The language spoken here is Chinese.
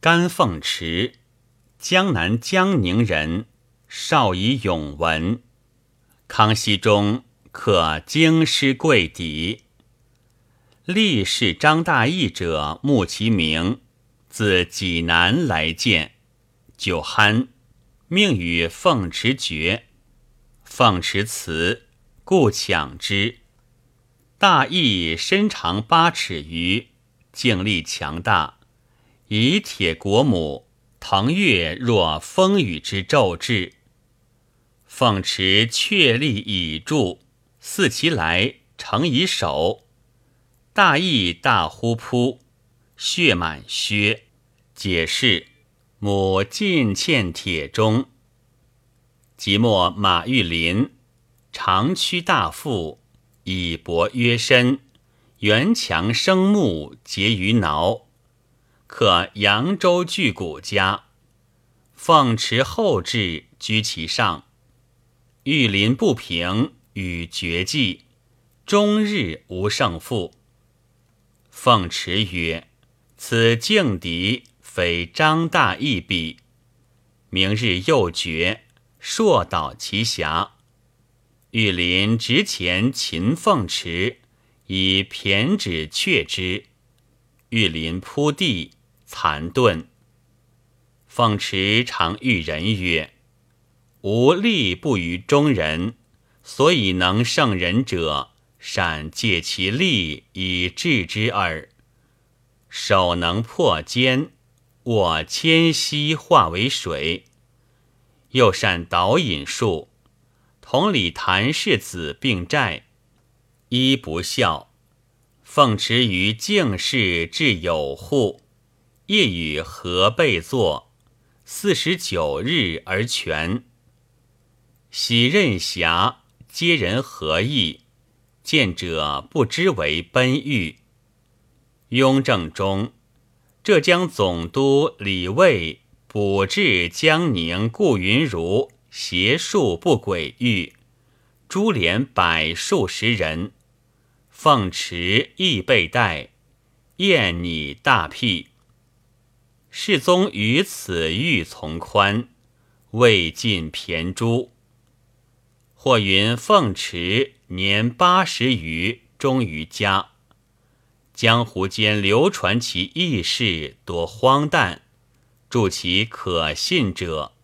甘凤池，江南江宁人，少以咏文。康熙中可京师贵底。历仕张大义者，慕其名，自济南来见，酒酣，命与凤池绝。凤池辞，故抢之。大义身长八尺余，劲力强大，以铁国母，腾跃若风雨之骤至。凤池确立以助，似其来，成以守。大义大呼扑，血满靴。解释：母尽嵌铁中。即墨马玉林，长躯大腹。以薄约身，圆墙生木结于挠，可扬州巨贾家。凤池后至，居其上。玉林不平，与绝技，终日无胜负。凤池曰：“此劲敌，非张大义比。明日又绝，硕倒其峡。”玉林执前擒凤池，以骈指却之。玉林扑地，残遁。凤池常遇人曰：“吾力不于中人，所以能胜人者，善借其力以制之耳。手能破坚，握铅锡化为水，又善导引术。”同里谭氏子并债，一不孝。凤池于敬氏至有户，夜与何备坐，四十九日而全。喜任侠，皆人何意？见者不知为奔狱。雍正中，浙江总督李卫补至江宁顾云如。邪术不轨狱，株连百数十人。凤池亦被逮，燕拟大辟。世宗于此欲从宽，未尽骈诛。或云凤池年八十余，终于家。江湖间流传其轶事多荒诞，助其可信者。